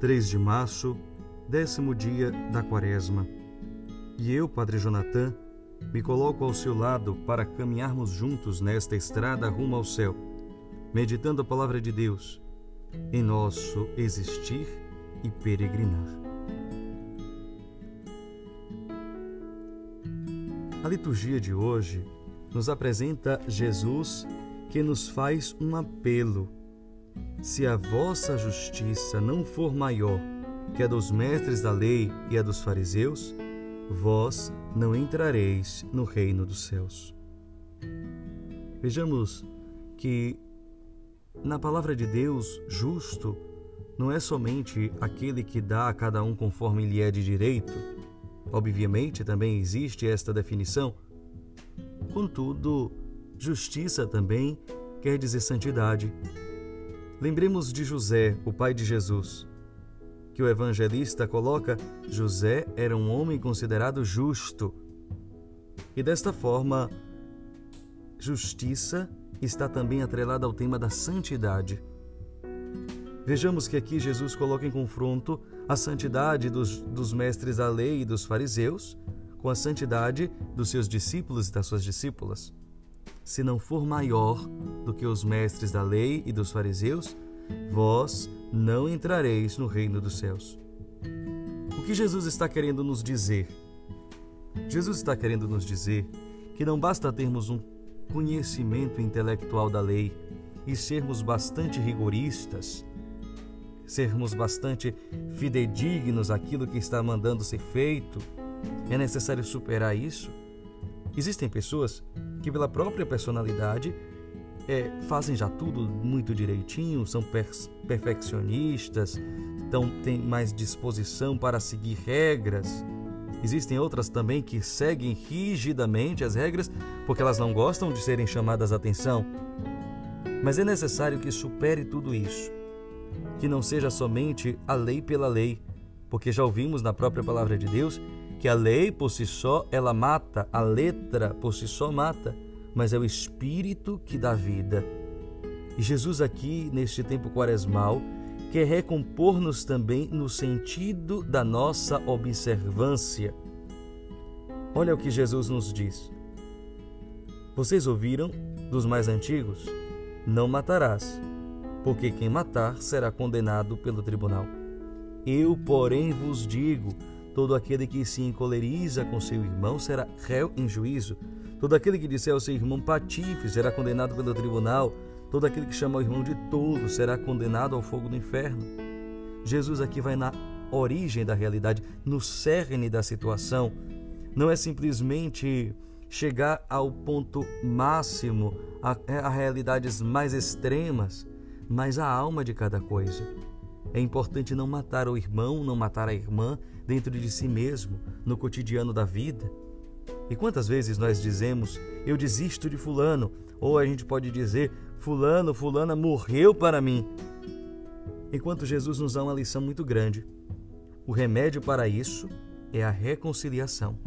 3 de março, décimo dia da quaresma. E eu, Padre Jonathan, me coloco ao seu lado para caminharmos juntos nesta estrada rumo ao céu, meditando a palavra de Deus em nosso existir e peregrinar. A liturgia de hoje nos apresenta Jesus que nos faz um apelo se a vossa justiça não for maior que a dos mestres da lei e a dos fariseus, vós não entrareis no reino dos céus. Vejamos que na palavra de Deus, justo não é somente aquele que dá a cada um conforme lhe é de direito. Obviamente também existe esta definição. Contudo, justiça também quer dizer santidade, Lembremos de José, o pai de Jesus, que o evangelista coloca: José era um homem considerado justo. E desta forma, justiça está também atrelada ao tema da santidade. Vejamos que aqui Jesus coloca em confronto a santidade dos, dos mestres da lei e dos fariseus com a santidade dos seus discípulos e das suas discípulas se não for maior do que os mestres da lei e dos fariseus, vós não entrareis no reino dos céus. O que Jesus está querendo nos dizer? Jesus está querendo nos dizer que não basta termos um conhecimento intelectual da lei e sermos bastante rigoristas, sermos bastante fidedignos àquilo que está mandando ser feito. É necessário superar isso? Existem pessoas que, pela própria personalidade, é, fazem já tudo muito direitinho, são per perfeccionistas, então têm mais disposição para seguir regras. Existem outras também que seguem rigidamente as regras porque elas não gostam de serem chamadas atenção. Mas é necessário que supere tudo isso, que não seja somente a lei pela lei, porque já ouvimos na própria palavra de Deus que a lei por si só ela mata, a letra por si só mata, mas é o espírito que dá vida. E Jesus aqui neste tempo quaresmal quer recompor-nos também no sentido da nossa observância. Olha o que Jesus nos diz. Vocês ouviram dos mais antigos? Não matarás, porque quem matar será condenado pelo tribunal. Eu, porém, vos digo: Todo aquele que se encoleriza com seu irmão será réu em juízo. Todo aquele que disser ao seu irmão patife será condenado pelo tribunal. Todo aquele que chama o irmão de tolo será condenado ao fogo do inferno. Jesus aqui vai na origem da realidade, no cerne da situação. Não é simplesmente chegar ao ponto máximo, a, a realidades mais extremas, mas a alma de cada coisa. É importante não matar o irmão, não matar a irmã dentro de si mesmo, no cotidiano da vida. E quantas vezes nós dizemos, eu desisto de Fulano, ou a gente pode dizer, Fulano, Fulana morreu para mim. Enquanto Jesus nos dá uma lição muito grande. O remédio para isso é a reconciliação.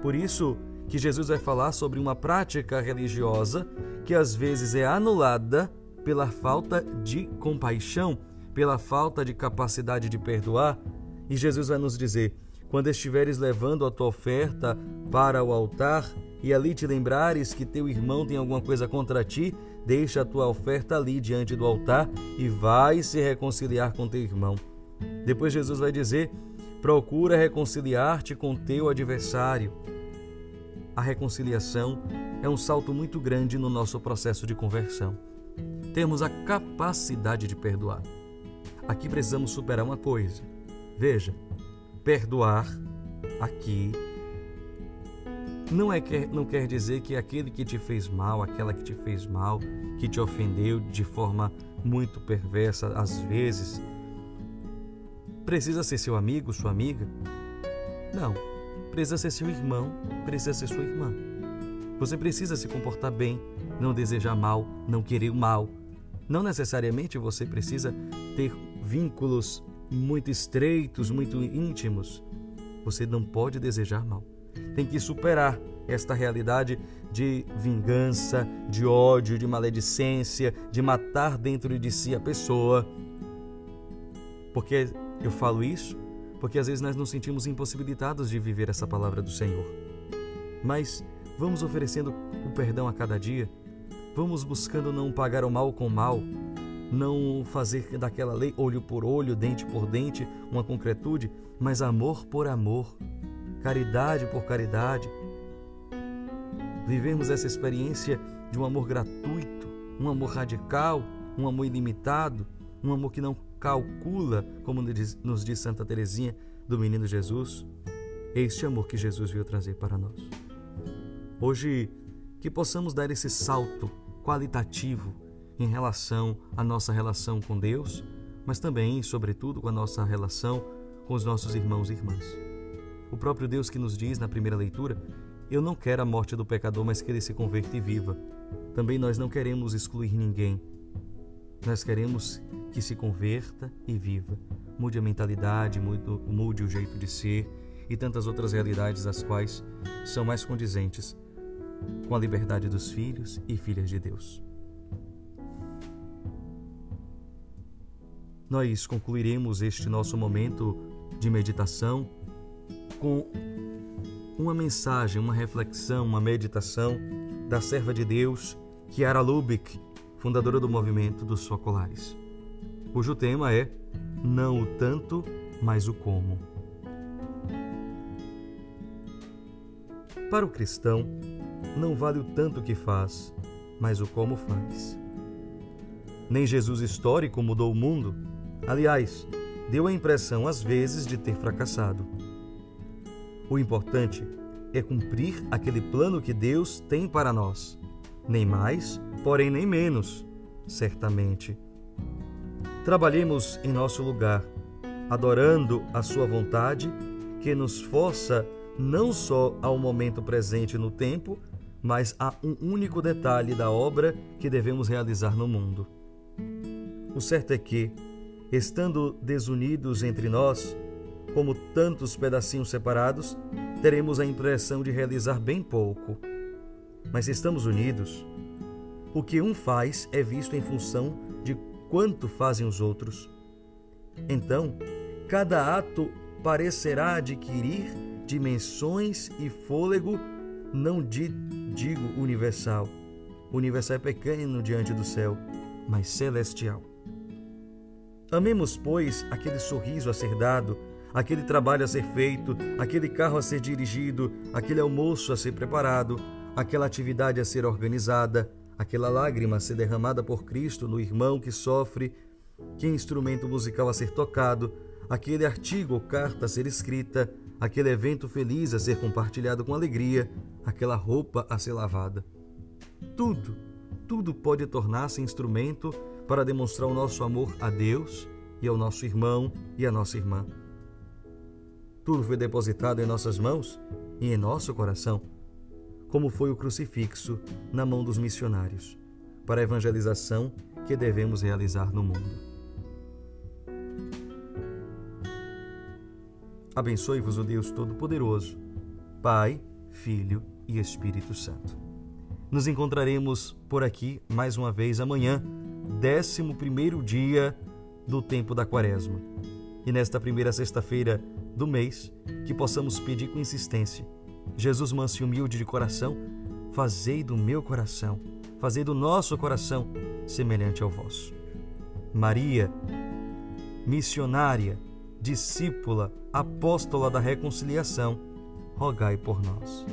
Por isso que Jesus vai falar sobre uma prática religiosa que às vezes é anulada pela falta de compaixão pela falta de capacidade de perdoar. E Jesus vai nos dizer: quando estiveres levando a tua oferta para o altar e ali te lembrares que teu irmão tem alguma coisa contra ti, deixa a tua oferta ali diante do altar e vai se reconciliar com teu irmão. Depois Jesus vai dizer: procura reconciliar-te com teu adversário. A reconciliação é um salto muito grande no nosso processo de conversão. Temos a capacidade de perdoar. Aqui precisamos superar uma coisa. Veja, perdoar aqui não, é, não quer dizer que aquele que te fez mal, aquela que te fez mal, que te ofendeu de forma muito perversa, às vezes, precisa ser seu amigo, sua amiga. Não, precisa ser seu irmão, precisa ser sua irmã. Você precisa se comportar bem, não desejar mal, não querer o mal. Não necessariamente você precisa ter vínculos muito estreitos, muito íntimos, você não pode desejar mal. Tem que superar esta realidade de vingança, de ódio, de maledicência, de matar dentro de si a pessoa. Por que eu falo isso? Porque às vezes nós nos sentimos impossibilitados de viver essa palavra do Senhor. Mas vamos oferecendo o perdão a cada dia, vamos buscando não pagar o mal com o mal, não fazer daquela lei olho por olho, dente por dente, uma concretude, mas amor por amor, caridade por caridade. Vivemos essa experiência de um amor gratuito, um amor radical, um amor ilimitado, um amor que não calcula, como nos diz Santa Teresinha do Menino Jesus. Este amor que Jesus veio trazer para nós. Hoje, que possamos dar esse salto qualitativo em relação à nossa relação com Deus, mas também, sobretudo, com a nossa relação com os nossos irmãos e irmãs. O próprio Deus que nos diz na primeira leitura: Eu não quero a morte do pecador, mas que ele se converta e viva. Também nós não queremos excluir ninguém. Nós queremos que se converta e viva. Mude a mentalidade, mude o jeito de ser e tantas outras realidades as quais são mais condizentes com a liberdade dos filhos e filhas de Deus. Nós concluiremos este nosso momento de meditação com uma mensagem, uma reflexão, uma meditação da serva de Deus, Kiara Lubick, fundadora do movimento dos Focolares, cujo tema é Não o tanto, mas o como. Para o cristão, não vale o tanto que faz, mas o como faz. Nem Jesus histórico mudou o mundo, Aliás, deu a impressão às vezes de ter fracassado. O importante é cumprir aquele plano que Deus tem para nós. Nem mais, porém nem menos, certamente. Trabalhemos em nosso lugar, adorando a Sua vontade, que nos força não só ao momento presente no tempo, mas a um único detalhe da obra que devemos realizar no mundo. O certo é que, estando desunidos entre nós, como tantos pedacinhos separados, teremos a impressão de realizar bem pouco. Mas estamos unidos, o que um faz é visto em função de quanto fazem os outros. Então, cada ato parecerá adquirir dimensões e fôlego, não de, digo universal. Universal é pequeno diante do céu, mas celestial. Amemos, pois, aquele sorriso a ser dado, aquele trabalho a ser feito, aquele carro a ser dirigido, aquele almoço a ser preparado, aquela atividade a ser organizada, aquela lágrima a ser derramada por Cristo no irmão que sofre, que instrumento musical a ser tocado, aquele artigo ou carta a ser escrita, aquele evento feliz a ser compartilhado com alegria, aquela roupa a ser lavada. Tudo, tudo pode tornar-se instrumento para demonstrar o nosso amor a Deus e ao nosso irmão e à nossa irmã. Tudo foi depositado em nossas mãos e em nosso coração, como foi o crucifixo na mão dos missionários, para a evangelização que devemos realizar no mundo. Abençoe-vos o Deus Todo-Poderoso, Pai, Filho e Espírito Santo. Nos encontraremos por aqui mais uma vez amanhã 11 dia do tempo da Quaresma. E nesta primeira sexta-feira do mês, que possamos pedir com insistência: Jesus manso e humilde de coração, fazei do meu coração, fazei do nosso coração semelhante ao vosso. Maria, missionária, discípula, apóstola da reconciliação, rogai por nós.